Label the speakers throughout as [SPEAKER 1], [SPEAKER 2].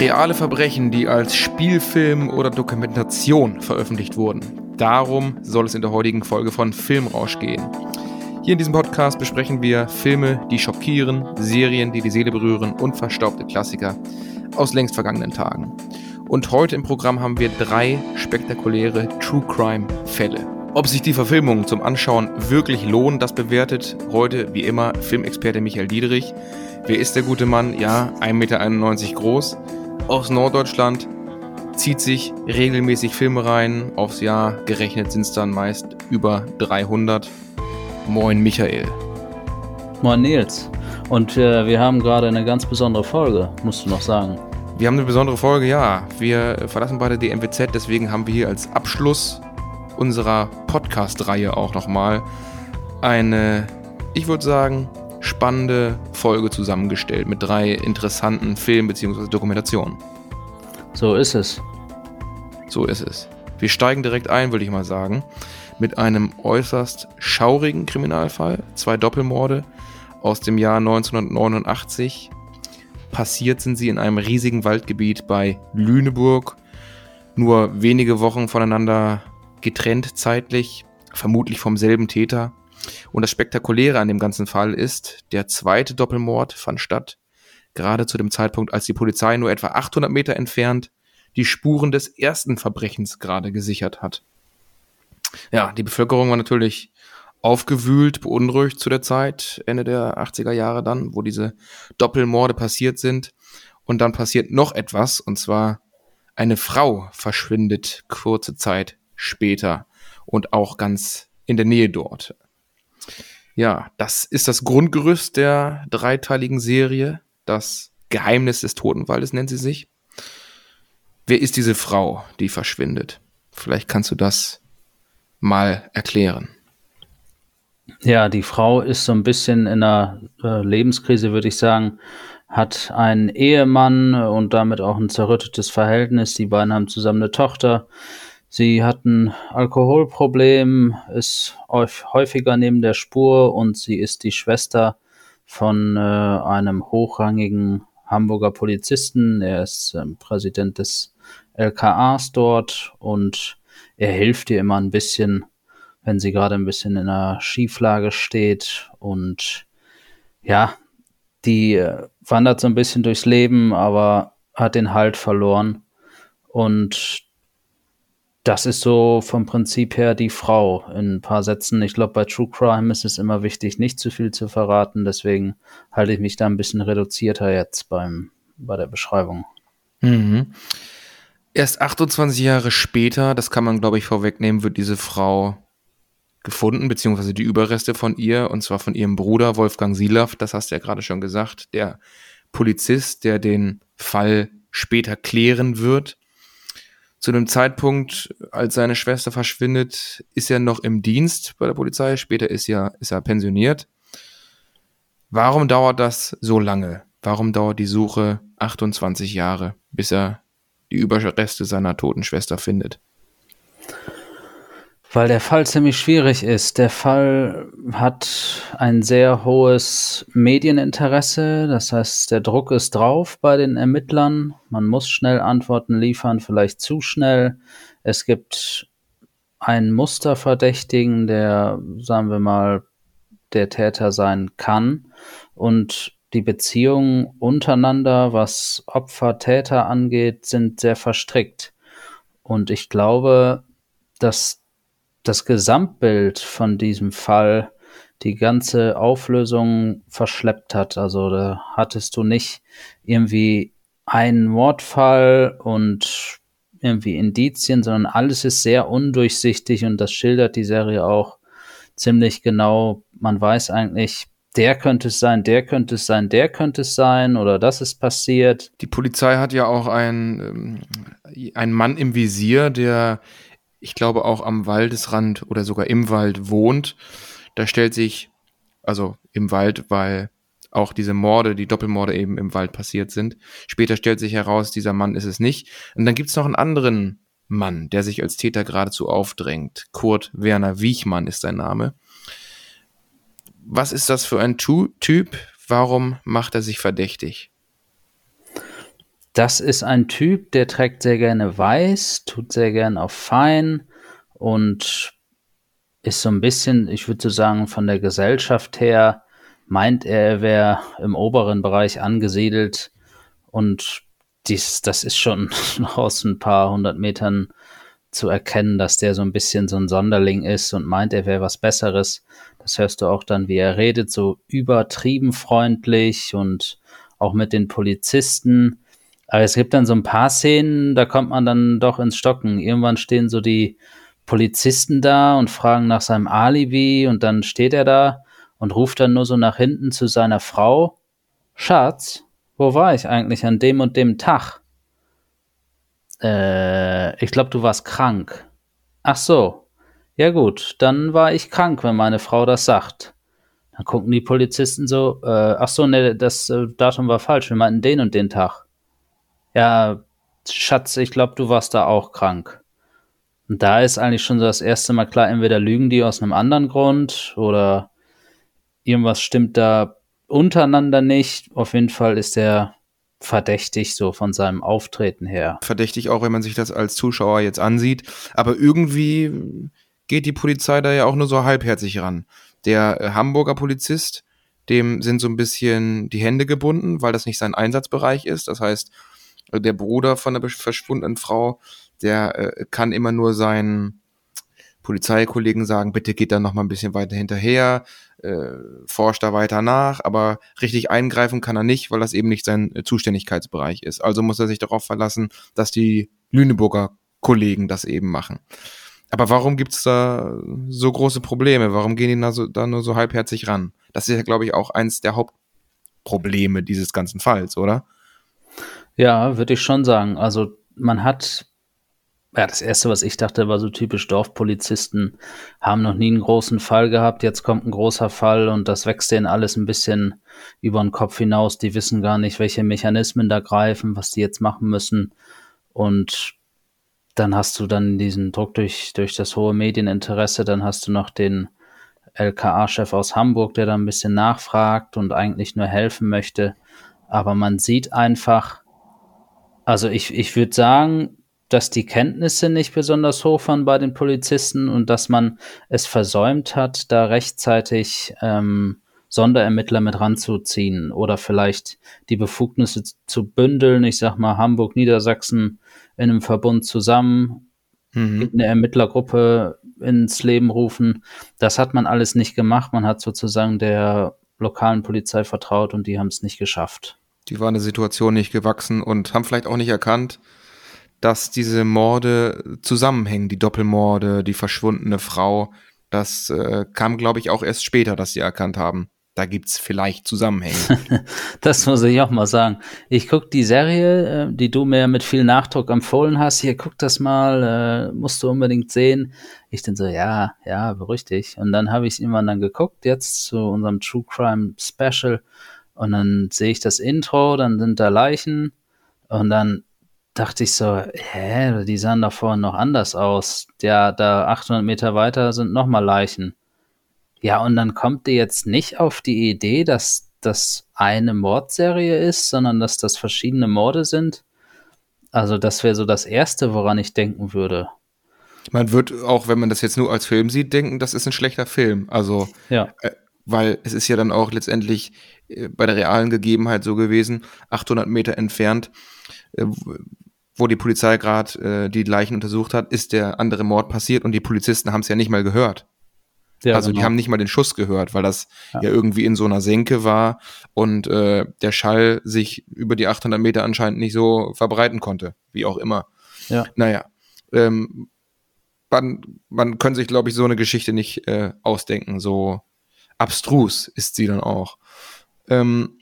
[SPEAKER 1] Reale Verbrechen, die als Spielfilm oder Dokumentation veröffentlicht wurden. Darum soll es in der heutigen Folge von Filmrausch gehen. Hier in diesem Podcast besprechen wir Filme, die schockieren, Serien, die die Seele berühren und verstaubte Klassiker aus längst vergangenen Tagen. Und heute im Programm haben wir drei spektakuläre True Crime Fälle. Ob sich die Verfilmungen zum Anschauen wirklich lohnen, das bewertet heute wie immer Filmexperte Michael Diederich. Wer ist der gute Mann? Ja, 1,91 Meter groß, aus Norddeutschland, zieht sich regelmäßig Filme rein. Aufs Jahr gerechnet sind es dann meist über 300. Moin Michael.
[SPEAKER 2] Moin Nils. Und äh, wir haben gerade eine ganz besondere Folge, musst du noch sagen.
[SPEAKER 1] Wir haben eine besondere Folge, ja. Wir verlassen beide die MWZ, deswegen haben wir hier als Abschluss unserer Podcast-Reihe auch nochmal eine, ich würde sagen, spannende Folge zusammengestellt mit drei interessanten Filmen bzw. Dokumentationen.
[SPEAKER 2] So ist es.
[SPEAKER 1] So ist es. Wir steigen direkt ein, würde ich mal sagen, mit einem äußerst schaurigen Kriminalfall. Zwei Doppelmorde aus dem Jahr 1989. Passiert sind sie in einem riesigen Waldgebiet bei Lüneburg. Nur wenige Wochen voneinander getrennt zeitlich, vermutlich vom selben Täter. Und das Spektakuläre an dem ganzen Fall ist, der zweite Doppelmord fand statt, gerade zu dem Zeitpunkt, als die Polizei nur etwa 800 Meter entfernt die Spuren des ersten Verbrechens gerade gesichert hat. Ja, die Bevölkerung war natürlich aufgewühlt, beunruhigt zu der Zeit, Ende der 80er Jahre dann, wo diese Doppelmorde passiert sind. Und dann passiert noch etwas, und zwar eine Frau verschwindet kurze Zeit später und auch ganz in der Nähe dort. Ja, das ist das Grundgerüst der dreiteiligen Serie. Das Geheimnis des Totenwaldes nennt sie sich. Wer ist diese Frau, die verschwindet? Vielleicht kannst du das mal erklären.
[SPEAKER 2] Ja, die Frau ist so ein bisschen in einer äh, Lebenskrise, würde ich sagen, hat einen Ehemann und damit auch ein zerrüttetes Verhältnis. Die beiden haben zusammen eine Tochter. Sie hat ein Alkoholproblem, ist häufiger neben der Spur und sie ist die Schwester von äh, einem hochrangigen Hamburger Polizisten. Er ist ähm, Präsident des LKAs dort und er hilft ihr immer ein bisschen, wenn sie gerade ein bisschen in einer Schieflage steht und ja, die äh, wandert so ein bisschen durchs Leben, aber hat den Halt verloren und das ist so vom Prinzip her die Frau in ein paar Sätzen. Ich glaube, bei True Crime ist es immer wichtig, nicht zu viel zu verraten. Deswegen halte ich mich da ein bisschen reduzierter jetzt beim, bei der Beschreibung.
[SPEAKER 1] Mhm. Erst 28 Jahre später, das kann man glaube ich vorwegnehmen, wird diese Frau gefunden, beziehungsweise die Überreste von ihr, und zwar von ihrem Bruder Wolfgang Silaff, das hast du ja gerade schon gesagt, der Polizist, der den Fall später klären wird. Zu dem Zeitpunkt, als seine Schwester verschwindet, ist er noch im Dienst bei der Polizei. Später ist er, ist er pensioniert. Warum dauert das so lange? Warum dauert die Suche 28 Jahre, bis er die Überreste seiner toten Schwester findet?
[SPEAKER 2] Weil der Fall ziemlich schwierig ist. Der Fall hat ein sehr hohes Medieninteresse. Das heißt, der Druck ist drauf bei den Ermittlern. Man muss schnell Antworten liefern, vielleicht zu schnell. Es gibt einen Musterverdächtigen, der, sagen wir mal, der Täter sein kann. Und die Beziehungen untereinander, was Opfer-Täter angeht, sind sehr verstrickt. Und ich glaube, dass das Gesamtbild von diesem Fall die ganze Auflösung verschleppt hat. Also da hattest du nicht irgendwie einen Mordfall und irgendwie Indizien, sondern alles ist sehr undurchsichtig und das schildert die Serie auch ziemlich genau. Man weiß eigentlich, der könnte es sein, der könnte es sein, der könnte es sein oder das ist passiert.
[SPEAKER 1] Die Polizei hat ja auch einen, ähm, einen Mann im Visier, der ich glaube auch am Waldesrand oder sogar im Wald wohnt. Da stellt sich, also im Wald, weil auch diese Morde, die Doppelmorde eben im Wald passiert sind. Später stellt sich heraus, dieser Mann ist es nicht. Und dann gibt's noch einen anderen Mann, der sich als Täter geradezu aufdrängt. Kurt Werner Wiechmann ist sein Name. Was ist das für ein tu Typ? warum macht er sich verdächtig?
[SPEAKER 2] Das ist ein Typ, der trägt sehr gerne weiß, tut sehr gerne auf fein und ist so ein bisschen, ich würde so sagen, von der Gesellschaft her meint er, er wäre im oberen Bereich angesiedelt und dies, das ist schon aus ein paar hundert Metern zu erkennen, dass der so ein bisschen so ein Sonderling ist und meint, er wäre was Besseres. Das hörst du auch dann, wie er redet, so übertrieben freundlich und auch mit den Polizisten. Aber es gibt dann so ein paar Szenen, da kommt man dann doch ins Stocken. Irgendwann stehen so die Polizisten da und fragen nach seinem Alibi und dann steht er da und ruft dann nur so nach hinten zu seiner Frau. Schatz, wo war ich eigentlich an dem und dem Tag? Äh, ich glaube, du warst krank. Ach so. Ja gut, dann war ich krank, wenn meine Frau das sagt. Dann gucken die Polizisten so, äh, ach so, ne, das äh, Datum war falsch, wir meinten den und den Tag. Ja, Schatz, ich glaube, du warst da auch krank. Und da ist eigentlich schon so das erste Mal klar, entweder lügen die aus einem anderen Grund oder irgendwas stimmt da untereinander nicht. Auf jeden Fall ist er verdächtig so von seinem Auftreten her.
[SPEAKER 1] Verdächtig auch, wenn man sich das als Zuschauer jetzt ansieht. Aber irgendwie geht die Polizei da ja auch nur so halbherzig ran. Der äh, Hamburger Polizist, dem sind so ein bisschen die Hände gebunden, weil das nicht sein Einsatzbereich ist. Das heißt, der Bruder von der verschwundenen Frau, der äh, kann immer nur seinen Polizeikollegen sagen, bitte geht da noch mal ein bisschen weiter hinterher, äh, forscht da weiter nach, aber richtig eingreifen kann er nicht, weil das eben nicht sein Zuständigkeitsbereich ist. Also muss er sich darauf verlassen, dass die Lüneburger Kollegen das eben machen. Aber warum gibt's da so große Probleme? Warum gehen die da, so, da nur so halbherzig ran? Das ist ja, glaube ich, auch eins der Hauptprobleme dieses ganzen Falls, oder?
[SPEAKER 2] Ja, würde ich schon sagen. Also man hat, ja, das erste, was ich dachte, war so typisch Dorfpolizisten, haben noch nie einen großen Fall gehabt, jetzt kommt ein großer Fall und das wächst denen alles ein bisschen über den Kopf hinaus. Die wissen gar nicht, welche Mechanismen da greifen, was die jetzt machen müssen. Und dann hast du dann diesen Druck durch, durch das hohe Medieninteresse, dann hast du noch den LKA-Chef aus Hamburg, der da ein bisschen nachfragt und eigentlich nur helfen möchte. Aber man sieht einfach, also ich, ich würde sagen, dass die Kenntnisse nicht besonders hoch waren bei den Polizisten und dass man es versäumt hat, da rechtzeitig ähm, Sonderermittler mit ranzuziehen oder vielleicht die Befugnisse zu bündeln. Ich sag mal, Hamburg, Niedersachsen in einem Verbund zusammen, mhm. eine Ermittlergruppe ins Leben rufen. Das hat man alles nicht gemacht. Man hat sozusagen der lokalen Polizei vertraut und die haben es nicht geschafft.
[SPEAKER 1] Die waren der Situation nicht gewachsen und haben vielleicht auch nicht erkannt, dass diese Morde zusammenhängen, die Doppelmorde, die verschwundene Frau. Das äh, kam, glaube ich, auch erst später, dass sie erkannt haben. Da gibt's vielleicht Zusammenhänge.
[SPEAKER 2] das muss ich auch mal sagen. Ich guck die Serie, äh, die du mir mit viel Nachdruck empfohlen hast. Hier, guck das mal, äh, musst du unbedingt sehen. Ich dann so, ja, ja, beruhig dich. Und dann habe ich irgendwann dann geguckt, jetzt zu unserem True Crime Special. Und dann sehe ich das Intro, dann sind da Leichen und dann dachte ich so, hä, die sahen da vorhin noch anders aus. Ja, da 800 Meter weiter sind nochmal Leichen. Ja, und dann kommt ihr jetzt nicht auf die Idee, dass das eine Mordserie ist, sondern dass das verschiedene Morde sind. Also das wäre so das Erste, woran ich denken würde.
[SPEAKER 1] Man wird auch, wenn man das jetzt nur als Film sieht, denken, das ist ein schlechter Film. Also, ja. Äh, weil es ist ja dann auch letztendlich bei der realen Gegebenheit so gewesen, 800 Meter entfernt, äh, wo die Polizei gerade äh, die Leichen untersucht hat, ist der andere Mord passiert und die Polizisten haben es ja nicht mal gehört. Ja, also genau. die haben nicht mal den Schuss gehört, weil das ja. ja irgendwie in so einer Senke war und äh, der Schall sich über die 800 Meter anscheinend nicht so verbreiten konnte, wie auch immer. Ja. Naja, ähm, man, man kann sich, glaube ich, so eine Geschichte nicht äh, ausdenken, so abstrus ist sie dann auch. Ähm,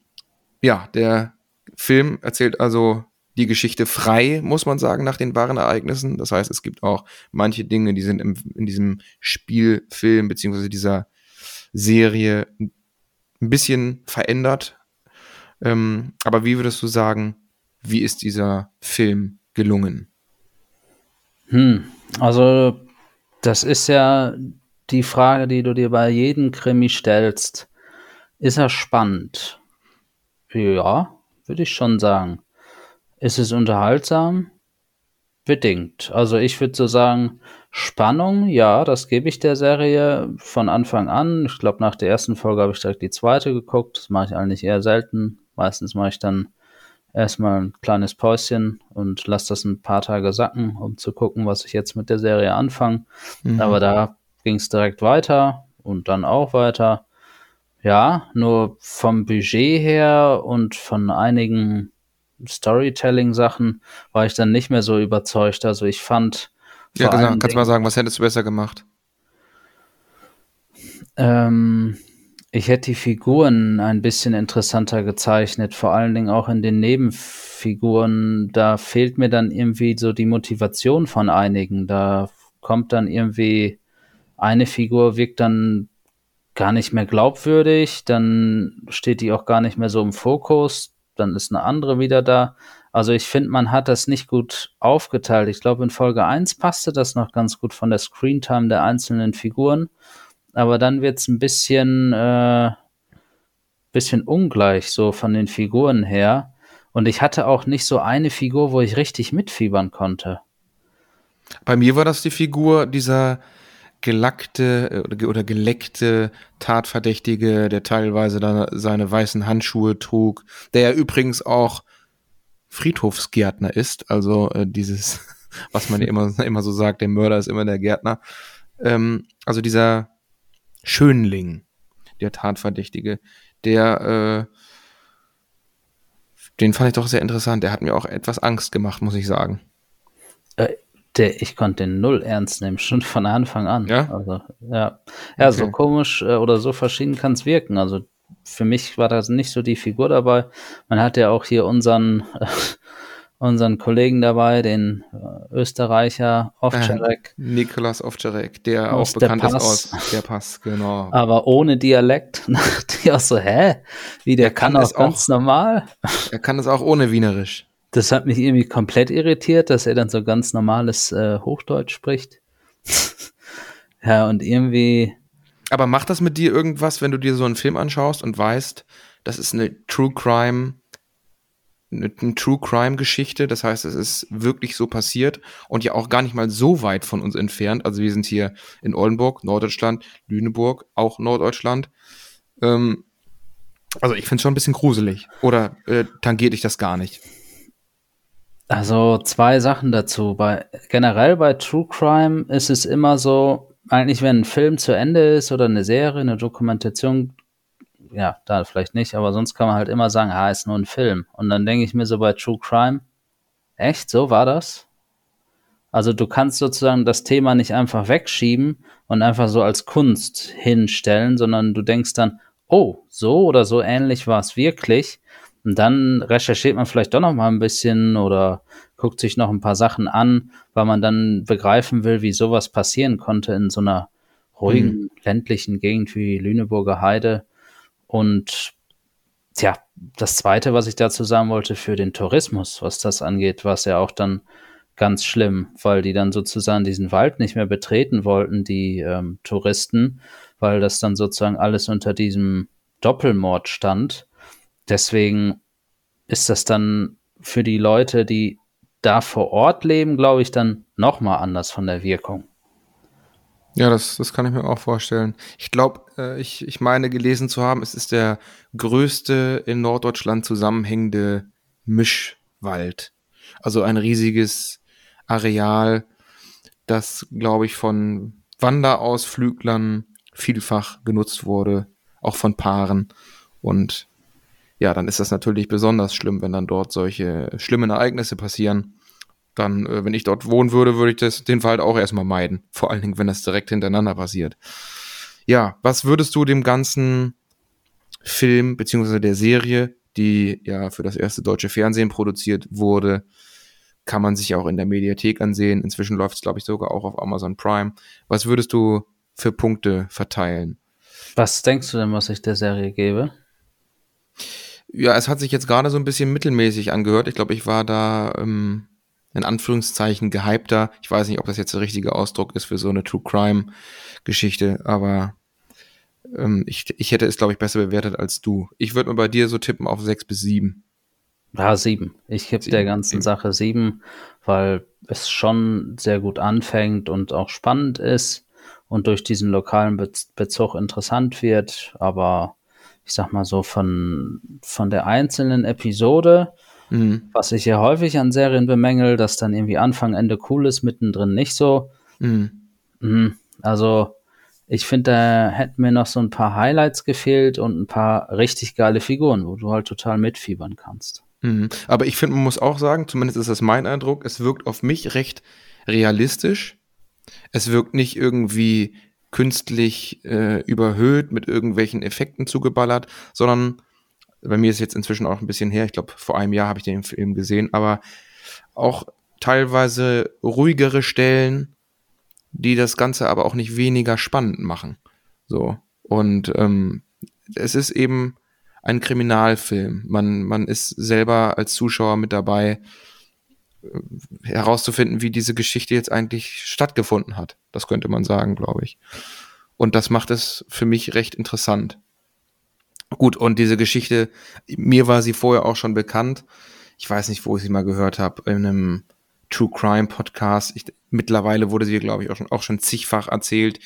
[SPEAKER 1] ja, der Film erzählt also die Geschichte frei, muss man sagen, nach den wahren Ereignissen. Das heißt, es gibt auch manche Dinge, die sind im, in diesem Spielfilm beziehungsweise dieser Serie ein bisschen verändert. Ähm, aber wie würdest du sagen, wie ist dieser Film gelungen?
[SPEAKER 2] Hm, also das ist ja die Frage, die du dir bei jedem Krimi stellst. Ist er spannend? Ja, würde ich schon sagen. Ist es unterhaltsam? Bedingt. Also ich würde so sagen, Spannung, ja, das gebe ich der Serie von Anfang an. Ich glaube, nach der ersten Folge habe ich direkt die zweite geguckt. Das mache ich eigentlich eher selten. Meistens mache ich dann erstmal ein kleines Päuschen und lasse das ein paar Tage sacken, um zu gucken, was ich jetzt mit der Serie anfange. Mhm. Aber da ging es direkt weiter und dann auch weiter. Ja, nur vom Budget her und von einigen Storytelling-Sachen war ich dann nicht mehr so überzeugt. Also ich fand.
[SPEAKER 1] Ja, genau. kannst du mal sagen, was hättest du besser gemacht?
[SPEAKER 2] Ähm, ich hätte die Figuren ein bisschen interessanter gezeichnet, vor allen Dingen auch in den Nebenfiguren. Da fehlt mir dann irgendwie so die Motivation von einigen. Da kommt dann irgendwie eine Figur wirkt dann gar nicht mehr glaubwürdig, dann steht die auch gar nicht mehr so im Fokus dann ist eine andere wieder da. Also ich finde, man hat das nicht gut aufgeteilt. Ich glaube, in Folge 1 passte das noch ganz gut von der Screentime der einzelnen Figuren. Aber dann wird es ein bisschen, äh, bisschen ungleich so von den Figuren her. Und ich hatte auch nicht so eine Figur, wo ich richtig mitfiebern konnte.
[SPEAKER 1] Bei mir war das die Figur dieser gelackte äh, oder geleckte Tatverdächtige, der teilweise dann seine weißen Handschuhe trug, der ja übrigens auch Friedhofsgärtner ist, also äh, dieses, was man ja immer, immer so sagt, der Mörder ist immer der Gärtner. Ähm, also dieser Schönling, der Tatverdächtige, der, äh, den fand ich doch sehr interessant. Der hat mir auch etwas Angst gemacht, muss ich sagen.
[SPEAKER 2] Äh, der, ich konnte den null ernst nehmen, schon von Anfang an.
[SPEAKER 1] Ja.
[SPEAKER 2] Also, ja. Ja, okay. so komisch äh, oder so verschieden kann es wirken. Also für mich war das nicht so die Figur dabei. Man hat ja auch hier unseren, äh, unseren Kollegen dabei, den äh, Österreicher Ovčarek.
[SPEAKER 1] Äh, Nikolas Ovčarek, der auch bekannt ist aus der Pass, genau.
[SPEAKER 2] Aber ohne Dialekt. die auch so, hä? Wie, der kann, kann auch ganz normal?
[SPEAKER 1] Er kann es auch ohne Wienerisch.
[SPEAKER 2] Das hat mich irgendwie komplett irritiert, dass er dann so ganz normales äh, Hochdeutsch spricht. ja, und irgendwie.
[SPEAKER 1] Aber macht das mit dir irgendwas, wenn du dir so einen Film anschaust und weißt, das ist eine True Crime, eine, eine True Crime Geschichte, das heißt, es ist wirklich so passiert und ja auch gar nicht mal so weit von uns entfernt. Also wir sind hier in Oldenburg, Norddeutschland, Lüneburg, auch Norddeutschland. Ähm, also ich finde es schon ein bisschen gruselig. Oder äh, tangiert dich das gar nicht?
[SPEAKER 2] Also zwei Sachen dazu. Bei, generell bei True Crime ist es immer so, eigentlich wenn ein Film zu Ende ist oder eine Serie, eine Dokumentation, ja, da vielleicht nicht, aber sonst kann man halt immer sagen, ah, ist nur ein Film. Und dann denke ich mir so bei True Crime, echt, so war das? Also du kannst sozusagen das Thema nicht einfach wegschieben und einfach so als Kunst hinstellen, sondern du denkst dann, oh, so oder so ähnlich war es wirklich. Und dann recherchiert man vielleicht doch noch mal ein bisschen oder guckt sich noch ein paar Sachen an, weil man dann begreifen will, wie sowas passieren konnte in so einer ruhigen, mhm. ländlichen Gegend wie Lüneburger Heide. Und tja, das Zweite, was ich dazu sagen wollte, für den Tourismus, was das angeht, war es ja auch dann ganz schlimm, weil die dann sozusagen diesen Wald nicht mehr betreten wollten, die ähm, Touristen, weil das dann sozusagen alles unter diesem Doppelmord stand. Deswegen ist das dann für die Leute, die da vor Ort leben, glaube ich, dann nochmal anders von der Wirkung.
[SPEAKER 1] Ja, das, das kann ich mir auch vorstellen. Ich glaube, äh, ich, ich meine gelesen zu haben, es ist der größte in Norddeutschland zusammenhängende Mischwald. Also ein riesiges Areal, das, glaube ich, von Wanderausflüglern vielfach genutzt wurde, auch von Paaren. Und ja, dann ist das natürlich besonders schlimm, wenn dann dort solche schlimmen Ereignisse passieren. Dann, äh, wenn ich dort wohnen würde, würde ich das, den Wald auch erstmal meiden. Vor allen Dingen, wenn das direkt hintereinander passiert. Ja, was würdest du dem ganzen Film beziehungsweise der Serie, die ja für das erste deutsche Fernsehen produziert wurde, kann man sich auch in der Mediathek ansehen. Inzwischen läuft es, glaube ich, sogar auch auf Amazon Prime. Was würdest du für Punkte verteilen?
[SPEAKER 2] Was denkst du denn, was ich der Serie gebe?
[SPEAKER 1] Ja, es hat sich jetzt gerade so ein bisschen mittelmäßig angehört. Ich glaube, ich war da ähm, in Anführungszeichen gehypter. Ich weiß nicht, ob das jetzt der richtige Ausdruck ist für so eine True Crime Geschichte, aber ähm, ich, ich hätte es, glaube ich, besser bewertet als du. Ich würde mal bei dir so tippen auf sechs bis sieben.
[SPEAKER 2] Ja, sieben. Ich gebe der ganzen sieben. Sache sieben, weil es schon sehr gut anfängt und auch spannend ist und durch diesen lokalen Be Bezug interessant wird. Aber ich sag mal so von, von der einzelnen Episode, mhm. was ich ja häufig an Serien bemängel, dass dann irgendwie Anfang, Ende cool ist, mittendrin nicht so. Mhm. Mhm. Also ich finde, da hätten mir noch so ein paar Highlights gefehlt und ein paar richtig geile Figuren, wo du halt total mitfiebern kannst.
[SPEAKER 1] Mhm. Aber ich finde, man muss auch sagen, zumindest ist das mein Eindruck, es wirkt auf mich recht realistisch. Es wirkt nicht irgendwie künstlich äh, überhöht mit irgendwelchen Effekten zugeballert, sondern bei mir ist jetzt inzwischen auch ein bisschen her, ich glaube vor einem Jahr habe ich den Film gesehen, aber auch teilweise ruhigere Stellen, die das Ganze aber auch nicht weniger spannend machen. So. Und ähm, es ist eben ein Kriminalfilm. Man, man ist selber als Zuschauer mit dabei, herauszufinden, wie diese Geschichte jetzt eigentlich stattgefunden hat. Das könnte man sagen, glaube ich. Und das macht es für mich recht interessant. Gut, und diese Geschichte, mir war sie vorher auch schon bekannt. Ich weiß nicht, wo ich sie mal gehört habe, in einem True Crime Podcast. Ich, mittlerweile wurde sie, glaube ich, auch schon, auch schon zigfach erzählt.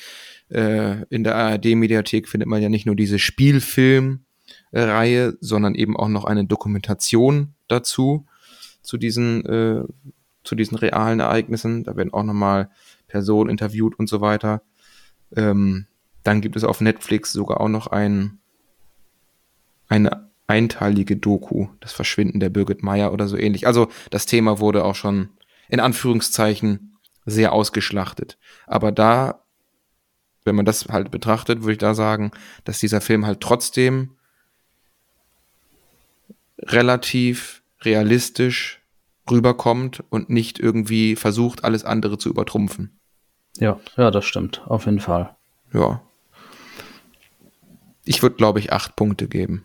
[SPEAKER 1] Äh, in der ARD-Mediathek findet man ja nicht nur diese Spielfilm-Reihe, sondern eben auch noch eine Dokumentation dazu, zu diesen, äh, zu diesen realen Ereignissen. Da werden auch nochmal Personen interviewt und so weiter. Ähm, dann gibt es auf Netflix sogar auch noch ein, eine einteilige Doku, das Verschwinden der Birgit Meyer oder so ähnlich. Also das Thema wurde auch schon in Anführungszeichen sehr ausgeschlachtet. Aber da, wenn man das halt betrachtet, würde ich da sagen, dass dieser Film halt trotzdem relativ realistisch rüberkommt und nicht irgendwie versucht, alles andere zu übertrumpfen.
[SPEAKER 2] Ja, ja, das stimmt, auf jeden Fall.
[SPEAKER 1] Ja. Ich würde, glaube ich, acht Punkte geben.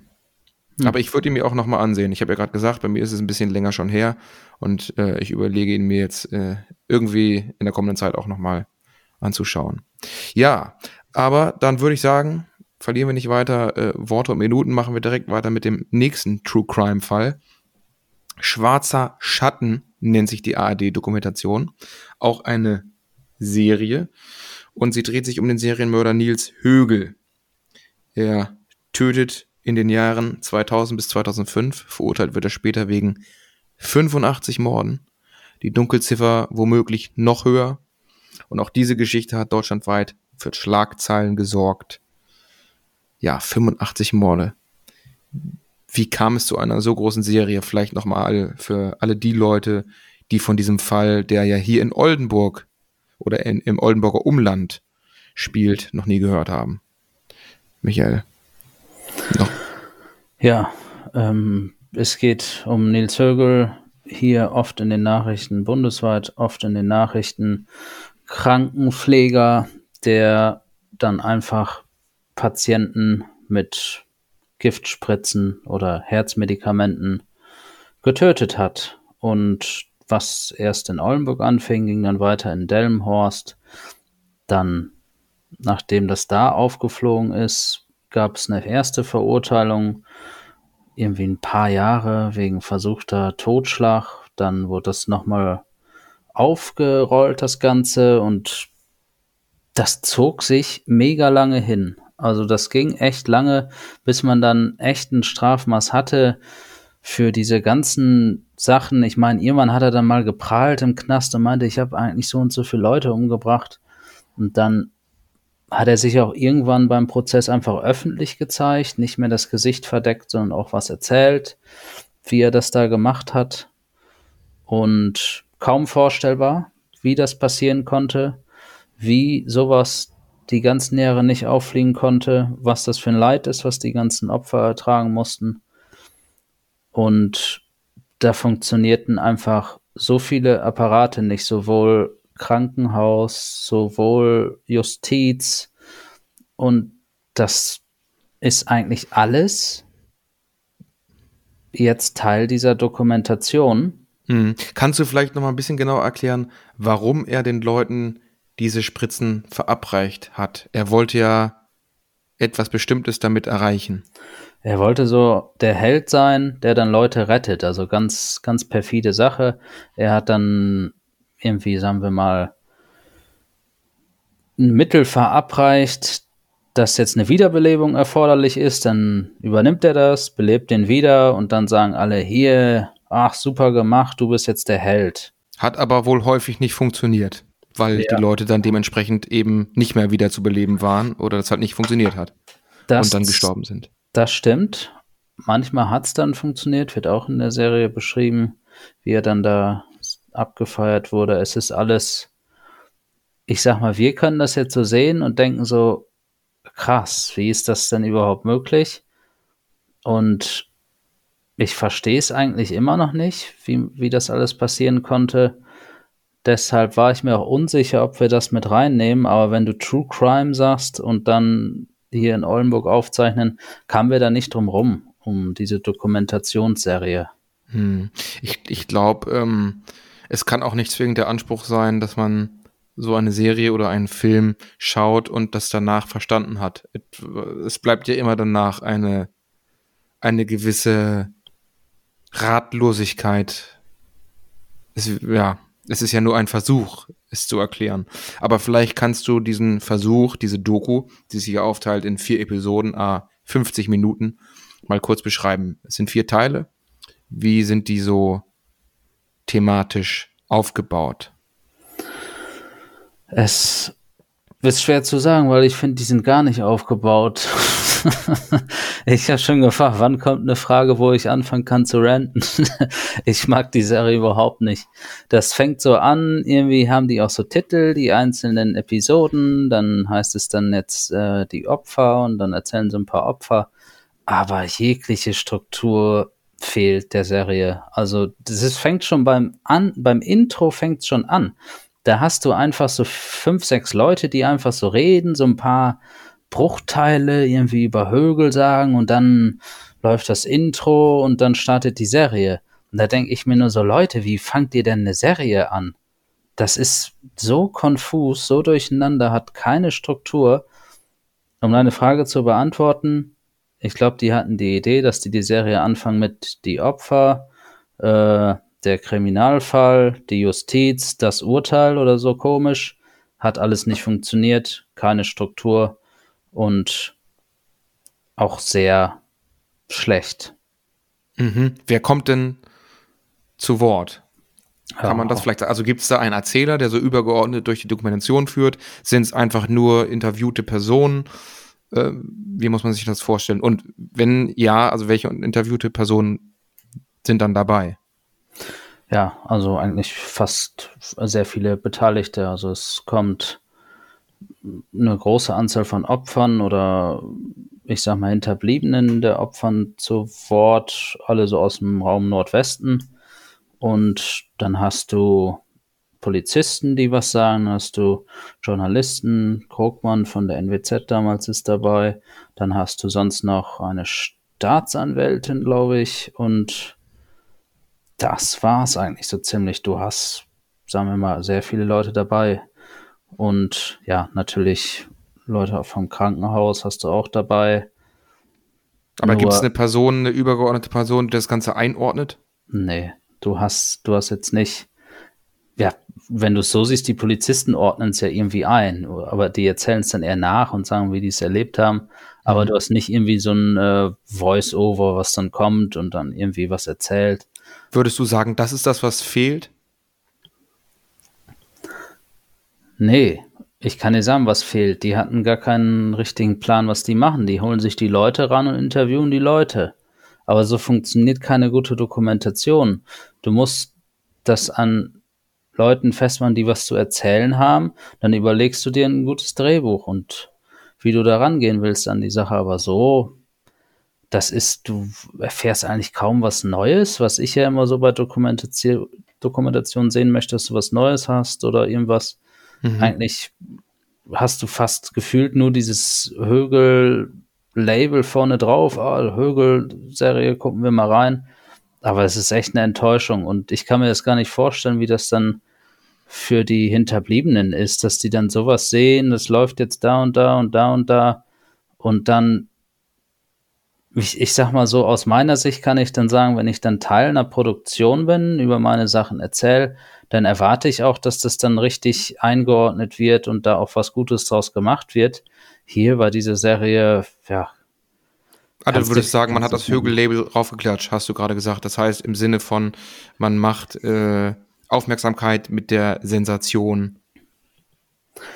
[SPEAKER 1] Hm. Aber ich würde ihn mir auch nochmal ansehen. Ich habe ja gerade gesagt, bei mir ist es ein bisschen länger schon her und äh, ich überlege ihn mir jetzt äh, irgendwie in der kommenden Zeit auch nochmal anzuschauen. Ja, aber dann würde ich sagen, verlieren wir nicht weiter äh, Worte und Minuten, machen wir direkt weiter mit dem nächsten True Crime Fall. Schwarzer Schatten nennt sich die ARD-Dokumentation. Auch eine Serie. Und sie dreht sich um den Serienmörder Nils Högel. Er tötet in den Jahren 2000 bis 2005, verurteilt wird er später wegen 85 Morden. Die Dunkelziffer womöglich noch höher. Und auch diese Geschichte hat deutschlandweit für Schlagzeilen gesorgt. Ja, 85 Morde. Wie kam es zu einer so großen Serie? Vielleicht nochmal für alle die Leute, die von diesem Fall, der ja hier in Oldenburg oder in, im Oldenburger Umland spielt, noch nie gehört haben. Michael.
[SPEAKER 2] Noch. Ja, ähm, es geht um Nils Högel, hier oft in den Nachrichten, bundesweit oft in den Nachrichten, Krankenpfleger, der dann einfach Patienten mit Giftspritzen oder Herzmedikamenten getötet hat. Und was erst in Oldenburg anfing, ging dann weiter in Delmenhorst. Dann, nachdem das da aufgeflogen ist, gab es eine erste Verurteilung irgendwie ein paar Jahre wegen versuchter Totschlag. Dann wurde das nochmal aufgerollt, das Ganze, und das zog sich mega lange hin. Also das ging echt lange, bis man dann echt ein Strafmaß hatte für diese ganzen Sachen. Ich meine, irgendwann hat er dann mal geprahlt im Knast und meinte, ich habe eigentlich so und so viele Leute umgebracht. Und dann hat er sich auch irgendwann beim Prozess einfach öffentlich gezeigt, nicht mehr das Gesicht verdeckt, sondern auch was erzählt, wie er das da gemacht hat. Und kaum vorstellbar, wie das passieren konnte, wie sowas die ganzen Jahre nicht auffliegen konnte, was das für ein Leid ist, was die ganzen Opfer ertragen mussten. Und da funktionierten einfach so viele Apparate nicht, sowohl Krankenhaus, sowohl Justiz und das ist eigentlich alles jetzt Teil dieser Dokumentation.
[SPEAKER 1] Mhm. Kannst du vielleicht noch mal ein bisschen genauer erklären, warum er den Leuten diese Spritzen verabreicht hat? Er wollte ja etwas Bestimmtes damit erreichen?
[SPEAKER 2] Er wollte so der Held sein, der dann Leute rettet. Also ganz, ganz perfide Sache. Er hat dann irgendwie, sagen wir mal, ein Mittel verabreicht, dass jetzt eine Wiederbelebung erforderlich ist, dann übernimmt er das, belebt den wieder und dann sagen alle hier, ach super gemacht, du bist jetzt der Held.
[SPEAKER 1] Hat aber wohl häufig nicht funktioniert, weil ja. die Leute dann dementsprechend eben nicht mehr wieder zu beleben waren oder das halt nicht funktioniert hat das, und dann gestorben sind.
[SPEAKER 2] Das stimmt. Manchmal hat es dann funktioniert, wird auch in der Serie beschrieben, wie er dann da abgefeiert wurde. Es ist alles, ich sag mal, wir können das jetzt so sehen und denken so, krass, wie ist das denn überhaupt möglich? Und ich verstehe es eigentlich immer noch nicht, wie, wie das alles passieren konnte. Deshalb war ich mir auch unsicher, ob wir das mit reinnehmen. Aber wenn du True Crime sagst und dann hier in Oldenburg aufzeichnen, kamen wir da nicht drum rum, um diese Dokumentationsserie.
[SPEAKER 1] Hm. Ich, ich glaube, ähm, es kann auch nicht zwingend der Anspruch sein, dass man so eine Serie oder einen Film schaut und das danach verstanden hat. Es bleibt ja immer danach eine, eine gewisse Ratlosigkeit. Es, ja, es ist ja nur ein Versuch, es zu erklären. Aber vielleicht kannst du diesen Versuch, diese Doku, die sich hier aufteilt in vier Episoden, a 50 Minuten, mal kurz beschreiben. Es sind vier Teile. Wie sind die so thematisch aufgebaut?
[SPEAKER 2] Es ist schwer zu sagen, weil ich finde, die sind gar nicht aufgebaut. ich habe schon gefragt, wann kommt eine Frage, wo ich anfangen kann zu ranten. ich mag die Serie überhaupt nicht. Das fängt so an, irgendwie haben die auch so Titel, die einzelnen Episoden, dann heißt es dann jetzt äh, die Opfer und dann erzählen sie ein paar Opfer. Aber jegliche Struktur fehlt der Serie. Also das ist, fängt schon beim an, beim Intro fängt schon an da hast du einfach so fünf, sechs Leute, die einfach so reden, so ein paar Bruchteile irgendwie über Högel sagen und dann läuft das Intro und dann startet die Serie. Und da denke ich mir nur so, Leute, wie fangt ihr denn eine Serie an? Das ist so konfus, so durcheinander, hat keine Struktur. Um deine Frage zu beantworten, ich glaube, die hatten die Idee, dass die die Serie anfangen mit die Opfer, äh, der Kriminalfall, die Justiz, das Urteil oder so komisch. Hat alles nicht funktioniert, keine Struktur und auch sehr schlecht.
[SPEAKER 1] Mhm. Wer kommt denn zu Wort? Kann man das vielleicht, also gibt es da einen Erzähler, der so übergeordnet durch die Dokumentation führt? Sind es einfach nur interviewte Personen? Äh, wie muss man sich das vorstellen? Und wenn ja, also welche interviewte Personen sind dann dabei?
[SPEAKER 2] Ja, also eigentlich fast sehr viele Beteiligte. Also es kommt eine große Anzahl von Opfern oder ich sag mal Hinterbliebenen der Opfern zu Wort, alle so aus dem Raum Nordwesten. Und dann hast du Polizisten, die was sagen, hast du Journalisten, Krogmann von der NWZ damals ist dabei, dann hast du sonst noch eine Staatsanwältin, glaube ich, und das war es eigentlich so ziemlich. Du hast, sagen wir mal, sehr viele Leute dabei. Und ja, natürlich Leute vom Krankenhaus hast du auch dabei.
[SPEAKER 1] Aber gibt es eine Person, eine übergeordnete Person, die das Ganze einordnet?
[SPEAKER 2] Nee, du hast, du hast jetzt nicht, ja, wenn du es so siehst, die Polizisten ordnen es ja irgendwie ein, aber die erzählen es dann eher nach und sagen, wie die es erlebt haben. Aber mhm. du hast nicht irgendwie so ein äh, Voice-Over, was dann kommt und dann irgendwie was erzählt.
[SPEAKER 1] Würdest du sagen, das ist das, was fehlt?
[SPEAKER 2] Nee, ich kann dir sagen, was fehlt. Die hatten gar keinen richtigen Plan, was die machen. Die holen sich die Leute ran und interviewen die Leute. Aber so funktioniert keine gute Dokumentation. Du musst das an Leuten festmachen, die was zu erzählen haben. Dann überlegst du dir ein gutes Drehbuch und wie du da rangehen willst an die Sache. Aber so das ist, du erfährst eigentlich kaum was Neues, was ich ja immer so bei Dokumentation, Dokumentation sehen möchte, dass du was Neues hast oder irgendwas. Mhm. Eigentlich hast du fast gefühlt nur dieses Högel-Label vorne drauf. Ah, Högel-Serie, gucken wir mal rein. Aber es ist echt eine Enttäuschung und ich kann mir das gar nicht vorstellen, wie das dann für die Hinterbliebenen ist, dass die dann sowas sehen, das läuft jetzt da und da und da und da Und dann, ich, ich sag mal so, aus meiner Sicht kann ich dann sagen, wenn ich dann Teil einer Produktion bin, über meine Sachen erzähle, dann erwarte ich auch, dass das dann richtig eingeordnet wird und da auch was Gutes draus gemacht wird. Hier bei dieser Serie, ja.
[SPEAKER 1] Also du würdest sagen, man hat das Högel-Label raufgeklatscht, hast du gerade gesagt. Das heißt im Sinne von, man macht äh, Aufmerksamkeit mit der Sensation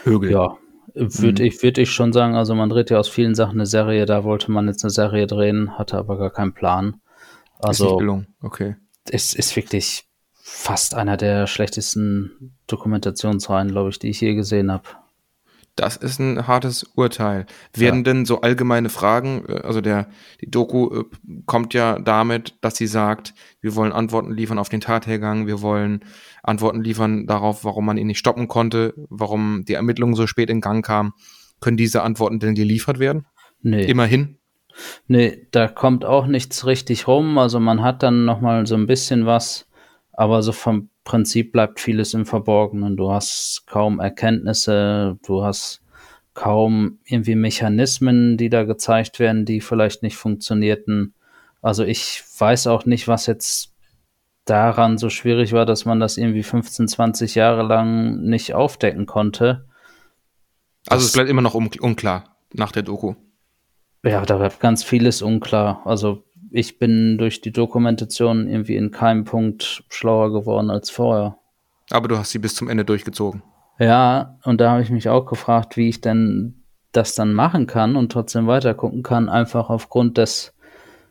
[SPEAKER 2] Högel. Ja, würde mhm. ich, würd ich schon sagen. Also man dreht ja aus vielen Sachen eine Serie. Da wollte man jetzt eine Serie drehen, hatte aber gar keinen Plan. Also ist nicht gelungen.
[SPEAKER 1] Okay.
[SPEAKER 2] Es ist wirklich fast einer der schlechtesten Dokumentationsreihen, glaube ich, die ich je gesehen habe.
[SPEAKER 1] Das ist ein hartes Urteil. Werden ja. denn so allgemeine Fragen, äh, also der, die Doku äh, kommt ja damit, dass sie sagt, wir wollen Antworten liefern auf den Tathergang, wir wollen Antworten liefern darauf, warum man ihn nicht stoppen konnte, warum die Ermittlungen so spät in Gang kamen. Können diese Antworten denn geliefert werden?
[SPEAKER 2] Nee.
[SPEAKER 1] Immerhin?
[SPEAKER 2] Nee, da kommt auch nichts richtig rum. Also man hat dann nochmal so ein bisschen was, aber so vom Prinzip bleibt vieles im Verborgenen. Du hast kaum Erkenntnisse, du hast kaum irgendwie Mechanismen, die da gezeigt werden, die vielleicht nicht funktionierten. Also ich weiß auch nicht, was jetzt daran so schwierig war, dass man das irgendwie 15, 20 Jahre lang nicht aufdecken konnte.
[SPEAKER 1] Also das, es bleibt immer noch un unklar nach der Doku.
[SPEAKER 2] Ja, da bleibt ganz vieles unklar. Also ich bin durch die Dokumentation irgendwie in keinem Punkt schlauer geworden als vorher.
[SPEAKER 1] Aber du hast sie bis zum Ende durchgezogen.
[SPEAKER 2] Ja, und da habe ich mich auch gefragt, wie ich denn das dann machen kann und trotzdem weitergucken kann, einfach aufgrund des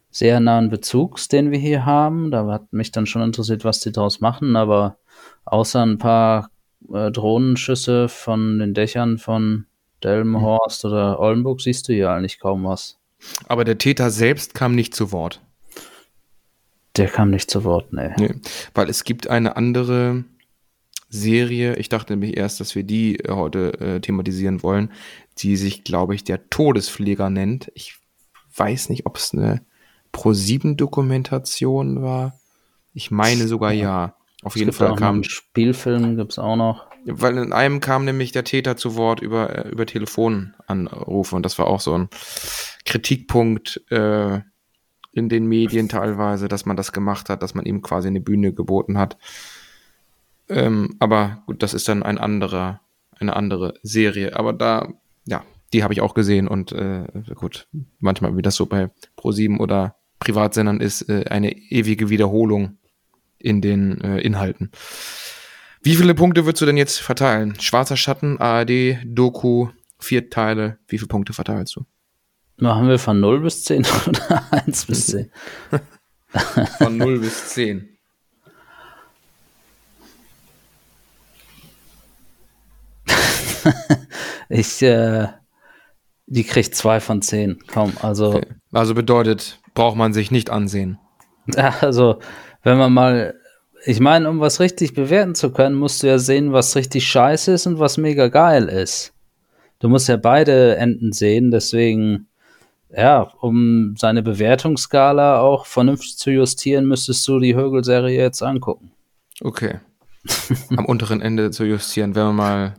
[SPEAKER 2] sehr nahen Bezugs, den wir hier haben. Da hat mich dann schon interessiert, was die daraus machen, aber außer ein paar äh, Drohnenschüsse von den Dächern von Delmenhorst mhm. oder Oldenburg siehst du hier eigentlich kaum was.
[SPEAKER 1] Aber der Täter selbst kam nicht zu Wort.
[SPEAKER 2] Der kam nicht zu Wort, nee. nee.
[SPEAKER 1] Weil es gibt eine andere Serie, ich dachte nämlich erst, dass wir die äh, heute äh, thematisieren wollen, die sich, glaube ich, der Todespfleger nennt. Ich weiß nicht, ob es eine Pro-7-Dokumentation war. Ich meine sogar ja. ja. Auf es jeden Fall kam.
[SPEAKER 2] Spielfilm gibt es auch noch.
[SPEAKER 1] Weil in einem kam nämlich der Täter zu Wort über, äh, über Telefonanrufe und das war auch so ein Kritikpunkt äh, in den Medien teilweise, dass man das gemacht hat, dass man ihm quasi eine Bühne geboten hat. Ähm, aber gut, das ist dann ein anderer, eine andere Serie. Aber da, ja, die habe ich auch gesehen und äh, gut, manchmal wie das so bei Pro7 oder Privatsendern ist, äh, eine ewige Wiederholung in den äh, Inhalten. Wie viele Punkte würdest du denn jetzt verteilen? Schwarzer Schatten, ARD, Doku, vier Teile. Wie viele Punkte verteilst du?
[SPEAKER 2] Machen wir von 0 bis 10 oder 1 bis 10?
[SPEAKER 1] von 0 bis 10.
[SPEAKER 2] ich, äh, die kriegt 2 von 10. Komm, also. Okay.
[SPEAKER 1] Also bedeutet, braucht man sich nicht ansehen.
[SPEAKER 2] Also, wenn man mal ich meine, um was richtig bewerten zu können, musst du ja sehen, was richtig scheiße ist und was mega geil ist. Du musst ja beide Enden sehen, deswegen, ja, um seine Bewertungsskala auch vernünftig zu justieren, müsstest du die Högel-Serie jetzt angucken.
[SPEAKER 1] Okay. Am unteren Ende zu justieren, wenn man mal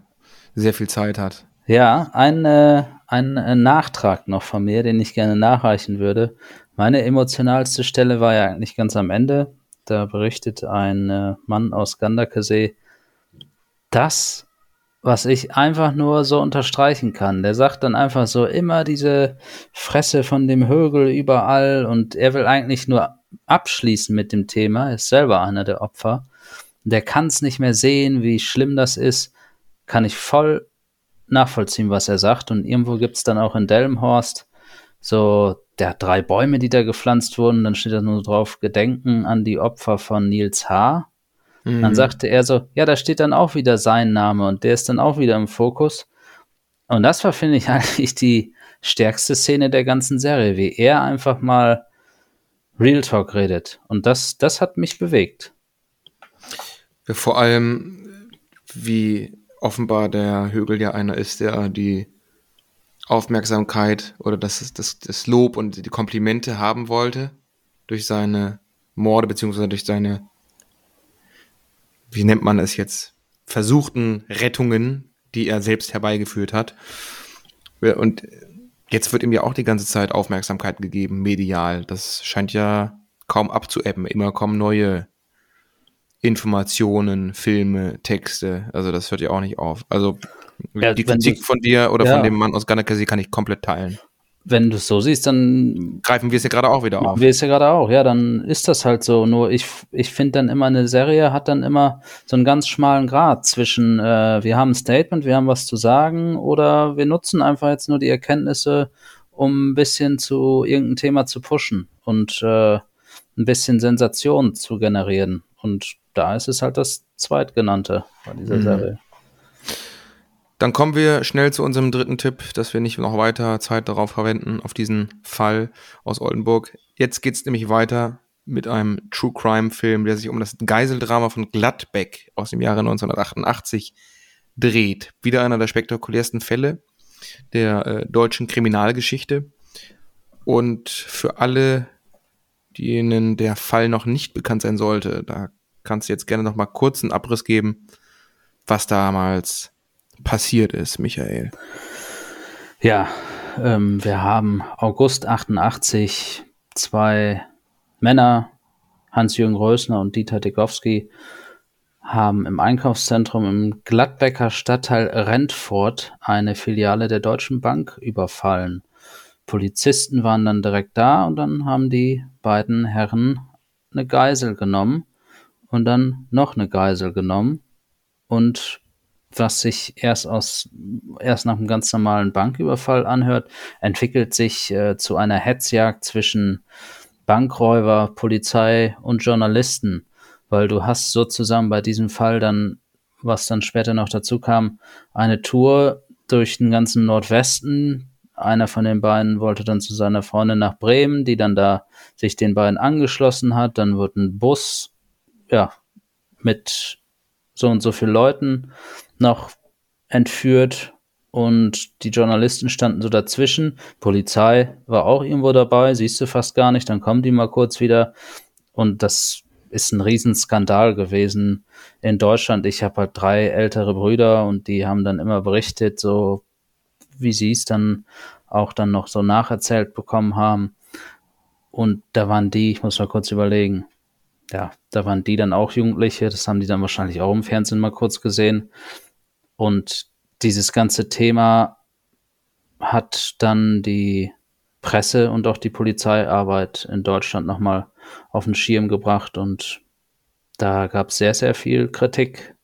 [SPEAKER 1] sehr viel Zeit hat.
[SPEAKER 2] Ja, ein, äh, ein äh, Nachtrag noch von mir, den ich gerne nachreichen würde. Meine emotionalste Stelle war ja eigentlich ganz am Ende. Da berichtet ein äh, Mann aus Gandakesee, das, was ich einfach nur so unterstreichen kann. Der sagt dann einfach so immer diese Fresse von dem Högel überall und er will eigentlich nur abschließen mit dem Thema, ist selber einer der Opfer. Der kann es nicht mehr sehen, wie schlimm das ist. Kann ich voll nachvollziehen, was er sagt. Und irgendwo gibt es dann auch in Delmhorst so der hat drei Bäume, die da gepflanzt wurden. Dann steht da nur drauf, Gedenken an die Opfer von Nils H. Mhm. Dann sagte er so, ja, da steht dann auch wieder sein Name und der ist dann auch wieder im Fokus. Und das war, finde ich, eigentlich die stärkste Szene der ganzen Serie, wie er einfach mal Real Talk redet. Und das, das hat mich bewegt.
[SPEAKER 1] Vor allem, wie offenbar der Högel ja einer ist, der die Aufmerksamkeit oder das, das, das Lob und die Komplimente haben wollte durch seine Morde beziehungsweise durch seine, wie nennt man es jetzt, versuchten Rettungen, die er selbst herbeigeführt hat. Und Jetzt wird ihm ja auch die ganze Zeit Aufmerksamkeit gegeben, medial. Das scheint ja kaum abzuebben. Immer kommen neue Informationen, Filme, Texte. Also das hört ja auch nicht auf. Also ja, die Kritik von dir oder ja. von dem Mann aus Ganakasi kann ich komplett teilen.
[SPEAKER 2] Wenn du es so siehst, dann
[SPEAKER 1] greifen wir es ja gerade auch wieder auf.
[SPEAKER 2] Wir es ja gerade auch, ja, dann ist das halt so. Nur ich, ich finde dann immer, eine Serie hat dann immer so einen ganz schmalen Grad zwischen, äh, wir haben ein Statement, wir haben was zu sagen oder wir nutzen einfach jetzt nur die Erkenntnisse, um ein bisschen zu irgendeinem Thema zu pushen und äh, ein bisschen Sensation zu generieren. Und da ist es halt das Zweitgenannte bei dieser mhm. Serie.
[SPEAKER 1] Dann kommen wir schnell zu unserem dritten Tipp, dass wir nicht noch weiter Zeit darauf verwenden, auf diesen Fall aus Oldenburg. Jetzt geht es nämlich weiter mit einem True Crime Film, der sich um das Geiseldrama von Gladbeck aus dem Jahre 1988 dreht. Wieder einer der spektakulärsten Fälle der äh, deutschen Kriminalgeschichte. Und für alle, denen der Fall noch nicht bekannt sein sollte, da kannst du jetzt gerne noch mal kurz einen Abriss geben, was damals passiert ist, Michael.
[SPEAKER 2] Ja, ähm, wir haben August 88 zwei Männer, Hans-Jürgen Rösner und Dieter Dekowski, haben im Einkaufszentrum im Gladbecker Stadtteil Rentfurt eine Filiale der Deutschen Bank überfallen. Polizisten waren dann direkt da und dann haben die beiden Herren eine Geisel genommen und dann noch eine Geisel genommen und was sich erst aus erst nach einem ganz normalen Banküberfall anhört, entwickelt sich äh, zu einer Hetzjagd zwischen Bankräuber, Polizei und Journalisten, weil du hast sozusagen bei diesem Fall dann, was dann später noch dazu kam, eine Tour durch den ganzen Nordwesten. Einer von den beiden wollte dann zu seiner Freundin nach Bremen, die dann da sich den beiden angeschlossen hat. Dann wird ein Bus, ja, mit so und so vielen Leuten noch entführt und die Journalisten standen so dazwischen. Polizei war auch irgendwo dabei, siehst du fast gar nicht, dann kommen die mal kurz wieder und das ist ein Riesenskandal gewesen in Deutschland. Ich habe halt drei ältere Brüder und die haben dann immer berichtet, so wie sie es dann auch dann noch so nacherzählt bekommen haben. Und da waren die, ich muss mal kurz überlegen, ja, da waren die dann auch Jugendliche, das haben die dann wahrscheinlich auch im Fernsehen mal kurz gesehen. Und dieses ganze Thema hat dann die Presse und auch die Polizeiarbeit in Deutschland nochmal auf den Schirm gebracht und da gab es sehr, sehr viel Kritik.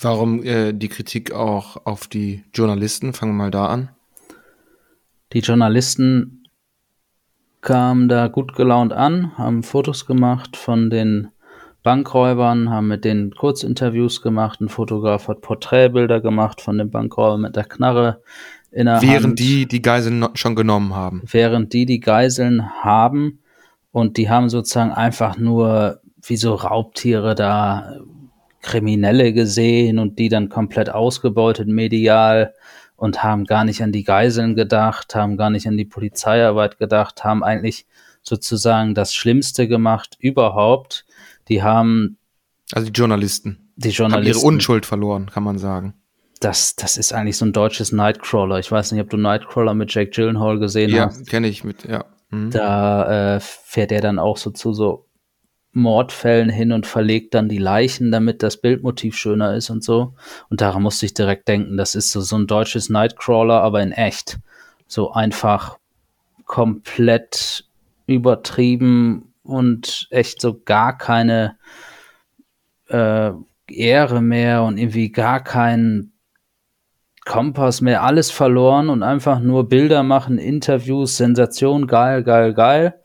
[SPEAKER 1] Warum äh, die Kritik auch auf die Journalisten? Fangen wir mal da an.
[SPEAKER 2] Die Journalisten kamen da gut gelaunt an, haben Fotos gemacht von den Bankräubern, haben mit denen Kurzinterviews gemacht. Ein Fotograf hat Porträtbilder gemacht von dem Bankräuber mit der Knarre in der
[SPEAKER 1] Während Hand. die die Geiseln schon genommen haben.
[SPEAKER 2] Während die die Geiseln haben und die haben sozusagen einfach nur wie so Raubtiere da Kriminelle gesehen und die dann komplett ausgebeutet medial und haben gar nicht an die Geiseln gedacht, haben gar nicht an die Polizeiarbeit gedacht, haben eigentlich sozusagen das Schlimmste gemacht überhaupt, die haben.
[SPEAKER 1] Also die Journalisten.
[SPEAKER 2] Die Journalisten.
[SPEAKER 1] Haben ihre Unschuld verloren, kann man sagen.
[SPEAKER 2] Das, das ist eigentlich so ein deutsches Nightcrawler. Ich weiß nicht, ob du Nightcrawler mit Jake Gyllenhaal gesehen
[SPEAKER 1] ja,
[SPEAKER 2] hast.
[SPEAKER 1] Ja, kenne ich mit, ja.
[SPEAKER 2] Mhm. Da äh, fährt er dann auch so zu so Mordfällen hin und verlegt dann die Leichen, damit das Bildmotiv schöner ist und so. Und daran musste ich direkt denken, das ist so, so ein deutsches Nightcrawler, aber in echt. So einfach komplett übertrieben und echt so gar keine äh, Ehre mehr und irgendwie gar keinen Kompass mehr, alles verloren und einfach nur Bilder machen, Interviews, Sensation, geil, geil, geil.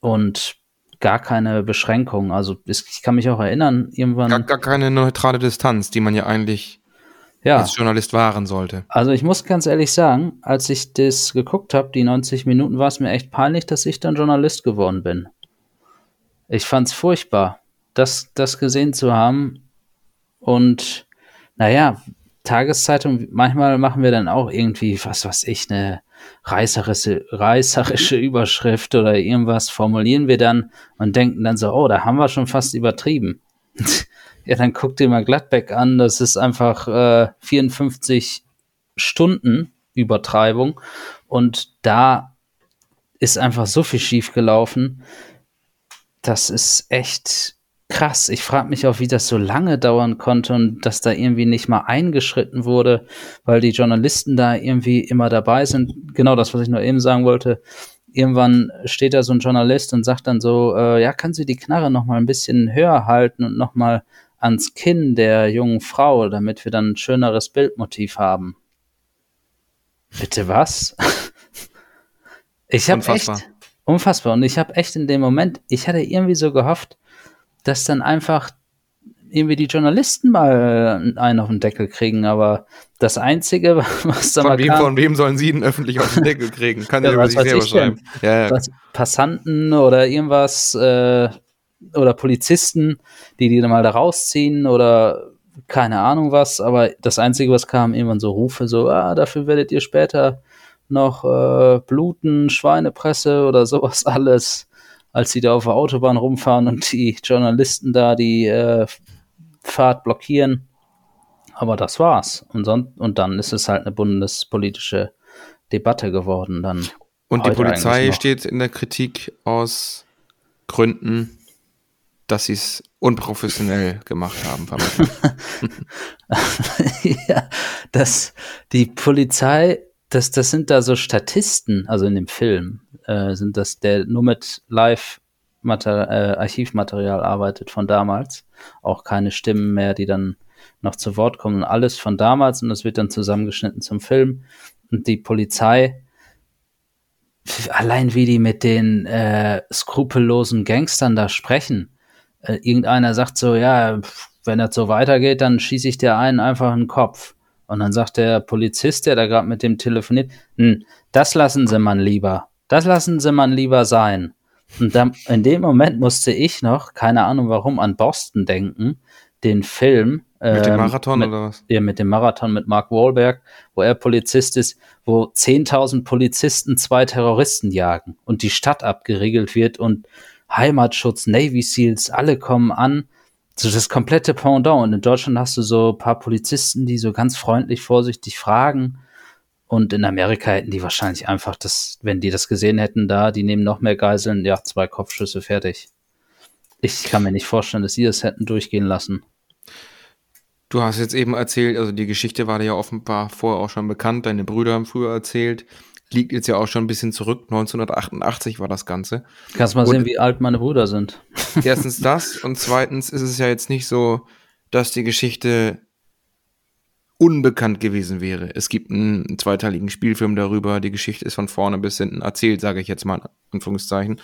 [SPEAKER 2] Und gar keine Beschränkungen. Also ich kann mich auch erinnern, irgendwann.
[SPEAKER 1] Gar, gar keine neutrale Distanz, die man ja eigentlich ja. als Journalist wahren sollte.
[SPEAKER 2] Also ich muss ganz ehrlich sagen, als ich das geguckt habe, die 90 Minuten, war es mir echt peinlich, dass ich dann Journalist geworden bin. Ich fand es furchtbar, das, das gesehen zu haben. Und naja, Tageszeitung, manchmal machen wir dann auch irgendwie, was weiß ich, eine reißerische, reißerische Überschrift oder irgendwas formulieren wir dann und denken dann so, oh, da haben wir schon fast übertrieben. Ja, dann guck dir mal Gladbeck an. Das ist einfach äh, 54 Stunden Übertreibung. Und da ist einfach so viel schief gelaufen. Das ist echt krass. Ich frage mich auch, wie das so lange dauern konnte und dass da irgendwie nicht mal eingeschritten wurde, weil die Journalisten da irgendwie immer dabei sind. Genau das, was ich nur eben sagen wollte. Irgendwann steht da so ein Journalist und sagt dann so, äh, ja, kann sie die Knarre noch mal ein bisschen höher halten und noch mal ans Kinn der jungen Frau, damit wir dann ein schöneres Bildmotiv haben. Bitte was? ich habe echt unfassbar und ich habe echt in dem Moment, ich hatte irgendwie so gehofft, dass dann einfach irgendwie die Journalisten mal einen auf den Deckel kriegen, aber das Einzige, was da
[SPEAKER 1] von
[SPEAKER 2] mal
[SPEAKER 1] wem,
[SPEAKER 2] kam,
[SPEAKER 1] Von wem sollen sie denn öffentlich auf den Deckel kriegen? Kann ja, über sich selber schreiben. Ja, ja.
[SPEAKER 2] Passanten oder irgendwas äh, oder Polizisten, die die dann mal da rausziehen oder keine Ahnung was, aber das Einzige, was kam, irgendwann so Rufe, so, ah, dafür werdet ihr später noch äh, bluten, Schweinepresse oder sowas alles, als sie da auf der Autobahn rumfahren und die Journalisten da die äh, Fahrt blockieren. Aber das war's. Und, und dann ist es halt eine bundespolitische Debatte geworden. Dann
[SPEAKER 1] Und die Polizei steht in der Kritik aus Gründen, dass sie es unprofessionell gemacht haben.
[SPEAKER 2] ja, das, die Polizei, das, das sind da so Statisten, also in dem Film, äh, sind das, der nur mit Live- äh, Archivmaterial arbeitet von damals. Auch keine Stimmen mehr, die dann noch zu Wort kommen. Alles von damals und das wird dann zusammengeschnitten zum Film. Und die Polizei, allein wie die mit den äh, skrupellosen Gangstern da sprechen. Äh, irgendeiner sagt so, ja, wenn das so weitergeht, dann schieße ich dir einen einfach in den Kopf. Und dann sagt der Polizist, der da gerade mit dem telefoniert, hm, das lassen Sie man lieber. Das lassen Sie man lieber sein. Und dann, in dem Moment musste ich noch, keine Ahnung warum, an Boston denken, den Film.
[SPEAKER 1] Mit dem
[SPEAKER 2] ähm,
[SPEAKER 1] Marathon
[SPEAKER 2] mit,
[SPEAKER 1] oder was?
[SPEAKER 2] ja, mit dem Marathon mit Mark Wahlberg, wo er Polizist ist, wo 10.000 Polizisten zwei Terroristen jagen und die Stadt abgeriegelt wird und Heimatschutz, Navy Seals, alle kommen an. So das komplette Pendant. Und in Deutschland hast du so ein paar Polizisten, die so ganz freundlich, vorsichtig fragen. Und in Amerika hätten die wahrscheinlich einfach das, wenn die das gesehen hätten, da, die nehmen noch mehr Geiseln, ja, zwei Kopfschüsse fertig. Ich kann mir nicht vorstellen, dass sie das hätten durchgehen lassen.
[SPEAKER 1] Du hast jetzt eben erzählt, also die Geschichte war dir ja offenbar vorher auch schon bekannt, deine Brüder haben früher erzählt. Liegt jetzt ja auch schon ein bisschen zurück, 1988 war das Ganze.
[SPEAKER 2] Kannst mal
[SPEAKER 1] Und-
[SPEAKER 2] sehen, wie alt meine Brüder sind.
[SPEAKER 1] Erstens das und zweitens ist es ja jetzt nicht so, dass die Geschichte unbekannt gewesen wäre. Es gibt einen zweiteiligen Spielfilm darüber, die Geschichte ist von vorne bis hinten erzählt, sage ich jetzt mal in Anführungszeichen.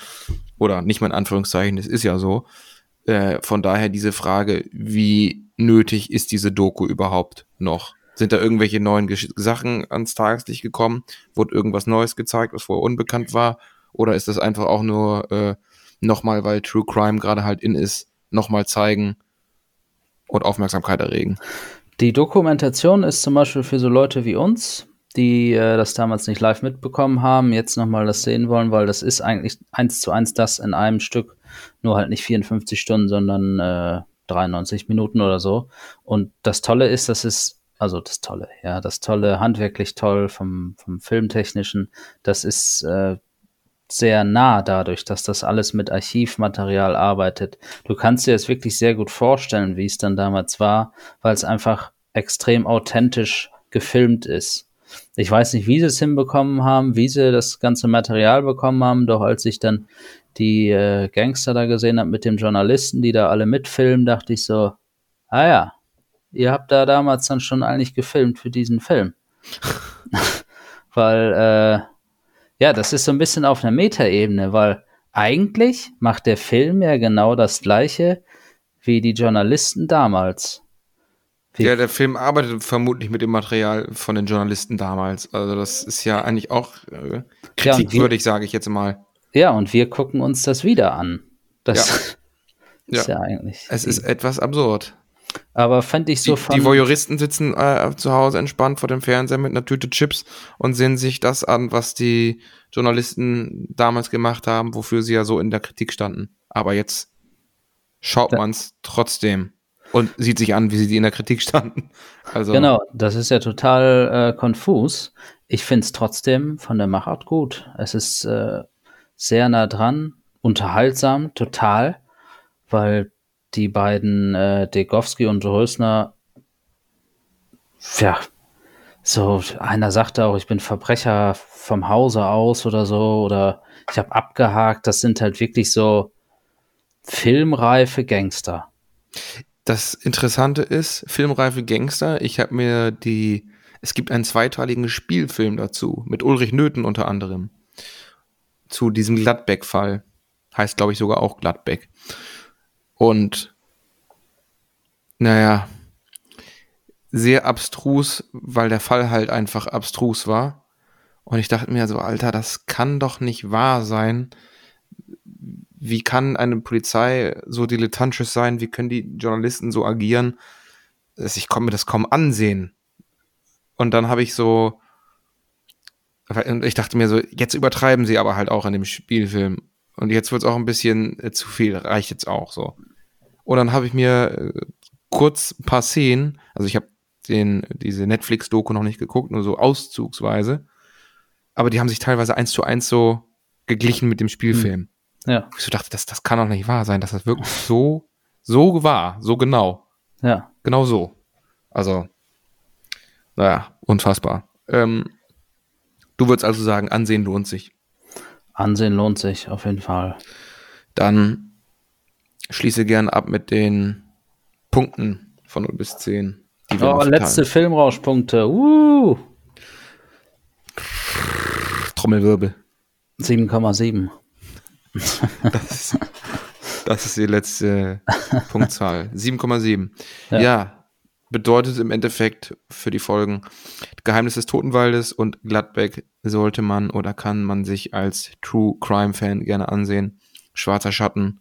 [SPEAKER 1] Oder nicht mal in Anführungszeichen, das ist ja so. Äh, von daher diese Frage, wie nötig ist diese Doku überhaupt noch? Sind da irgendwelche neuen Gesch Sachen ans Tageslicht gekommen? Wurde irgendwas Neues gezeigt, was vorher unbekannt war? Oder ist das einfach auch nur äh, nochmal, weil True Crime gerade halt in ist, nochmal zeigen und Aufmerksamkeit erregen?
[SPEAKER 2] Die Dokumentation ist zum Beispiel für so Leute wie uns, die äh, das damals nicht live mitbekommen haben, jetzt nochmal das sehen wollen, weil das ist eigentlich eins zu eins das in einem Stück, nur halt nicht 54 Stunden, sondern äh, 93 Minuten oder so. Und das Tolle ist, das ist, also das Tolle, ja, das Tolle, handwerklich toll vom, vom Filmtechnischen, das ist äh, sehr nah dadurch, dass das alles mit Archivmaterial arbeitet. Du kannst dir das wirklich sehr gut vorstellen, wie es dann damals war, weil es einfach extrem authentisch gefilmt ist. Ich weiß nicht, wie sie es hinbekommen haben, wie sie das ganze Material bekommen haben, doch als ich dann die äh, Gangster da gesehen habe mit dem Journalisten, die da alle mitfilmen, dachte ich so, ah ja, ihr habt da damals dann schon eigentlich gefilmt für diesen Film. weil, äh, ja, das ist so ein bisschen auf einer Metaebene, weil eigentlich macht der Film ja genau das gleiche wie die Journalisten damals. Wie-
[SPEAKER 1] Ja, der Film arbeitet vermutlich mit dem Material von den Journalisten damals. Also das ist ja eigentlich auch äh, kritikwürdig, sage ich jetzt mal.
[SPEAKER 2] Ja, und wir gucken uns das wieder an. Das ist
[SPEAKER 1] Ja.
[SPEAKER 2] ja eigentlich.
[SPEAKER 1] Es ist etwas absurd.
[SPEAKER 2] Aber fände ich so
[SPEAKER 1] die, die Voyeuristen sitzen äh, zu Hause entspannt vor dem Fernseher mit einer Tüte Chips und sehen sich das an, was die Journalisten damals gemacht haben, wofür sie ja so in der Kritik standen. Aber jetzt schaut
[SPEAKER 2] Da-
[SPEAKER 1] man's trotzdem. und sieht sich an, wie sie in der Kritik standen. Also,
[SPEAKER 2] Genau, das ist ja total äh, konfus. Ich finde es trotzdem von der Machart gut. Es ist äh, sehr nah dran, unterhaltsam, total, weil die beiden äh, Degowski und Rösner, ja, so einer sagte auch, ich bin Verbrecher vom Hause aus oder so, oder ich habe abgehakt. Das sind halt wirklich so filmreife Gangster.
[SPEAKER 1] Das Interessante ist, filmreife Gangster, ich habe mir die, es gibt einen zweiteiligen Spielfilm dazu, mit Ulrich Nöthen unter anderem, zu diesem Gladbeck-Fall. Heißt, glaube ich, sogar auch Gladbeck. Und, naja, sehr abstrus, weil der Fall halt einfach abstrus war. Und ich dachte mir so, Alter, das kann doch nicht wahr sein. Wie kann eine Polizei so dilettantisch sein? Wie können die Journalisten so agieren? Ich komme mir das kaum ansehen. Und dann habe ich so, ich dachte mir so, jetzt übertreiben sie aber halt auch in dem Spielfilm. Und jetzt wird es auch ein bisschen äh, zu viel, reicht jetzt auch so. Und dann habe ich mir äh, kurz ein paar Szenen, also ich habe den, diese Netflix-Doku noch nicht geguckt, nur so auszugsweise. Aber die haben sich teilweise eins zu eins so geglichen mit dem Spielfilm.
[SPEAKER 2] Ja,
[SPEAKER 1] Ich so dachte, das, das kann doch nicht wahr sein, dass das wirklich so, so war, so genau.
[SPEAKER 2] ja.
[SPEAKER 1] Genau so. Also, naja, unfassbar. Ähm, du würdest also sagen, Ansehen lohnt sich.
[SPEAKER 2] Ansehen lohnt sich auf jeden Fall.
[SPEAKER 1] Dann schließe gern ab mit den Punkten von 0 bis 10. Die wir
[SPEAKER 2] Oh, letzte. Filmrauschpunkte. Uh,
[SPEAKER 1] Trommelwirbel.
[SPEAKER 2] 7,7.
[SPEAKER 1] Das ist, das ist die letzte Punktzahl. 7,7. Ja.
[SPEAKER 2] Ja.
[SPEAKER 1] bedeutet im Endeffekt für die Folgen Geheimnis des Totenwaldes und Gladbeck sollte man oder kann man sich als True Crime Fan gerne ansehen. Schwarzer Schatten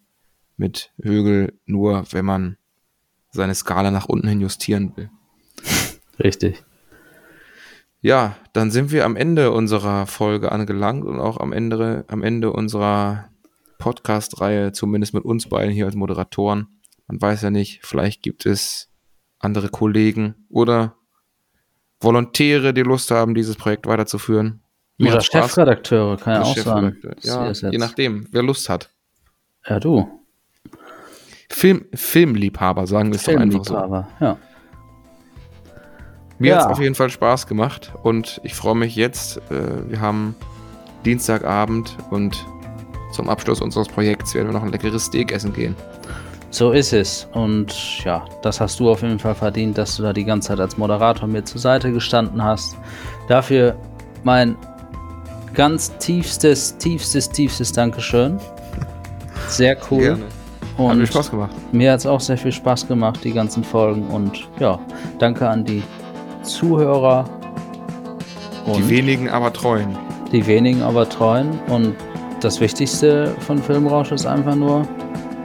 [SPEAKER 1] mit Högel nur, wenn man seine Skala nach unten hin justieren will.
[SPEAKER 2] Richtig.
[SPEAKER 1] Ja, dann sind wir am Ende unserer Folge angelangt und auch am Ende, am Ende unserer Podcast-Reihe, zumindest mit uns beiden hier als Moderatoren. Man weiß ja nicht, vielleicht gibt es andere Kollegen oder Volontäre, die Lust haben, dieses Projekt weiterzuführen. Mir
[SPEAKER 2] Oder
[SPEAKER 1] Spaß-
[SPEAKER 2] Chefredakteure, kann ja auch sein.
[SPEAKER 1] Ja, je nachdem, wer Lust hat.
[SPEAKER 2] Ja, du.
[SPEAKER 1] Film, Filmliebhaber, sagen wir es doch einfach so.
[SPEAKER 2] Filmliebhaber, ja.
[SPEAKER 1] Mir
[SPEAKER 2] Ja.
[SPEAKER 1] hat es auf jeden Fall Spaß gemacht und ich freue mich jetzt. Äh, wir haben Dienstagabend und zum Abschluss unseres Projekts werden wir noch ein leckeres Steak essen gehen.
[SPEAKER 2] So ist es. Und ja, das hast du auf jeden Fall verdient, dass du da die ganze Zeit als Moderator mir zur Seite gestanden hast. Dafür mein ganz tiefstes, tiefstes, tiefstes Dankeschön. Sehr cool.
[SPEAKER 1] Gerne. Hat
[SPEAKER 2] Und
[SPEAKER 1] mir Spaß gemacht.
[SPEAKER 2] mir hat es auch sehr viel Spaß gemacht, die ganzen Folgen. Und ja, danke an die Zuhörer.
[SPEAKER 1] Die wenigen, aber treuen.
[SPEAKER 2] die wenigen aber treuen. Und das Wichtigste von Filmrausch ist einfach nur,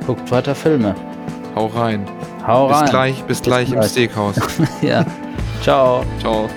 [SPEAKER 2] guckt weiter Filme.
[SPEAKER 1] Hau rein.
[SPEAKER 2] Hau
[SPEAKER 1] Bis
[SPEAKER 2] rein.
[SPEAKER 1] gleich, bis, gleich im
[SPEAKER 2] gleich.
[SPEAKER 1] Steakhouse.
[SPEAKER 2] Ja. Ciao.
[SPEAKER 1] Ciao.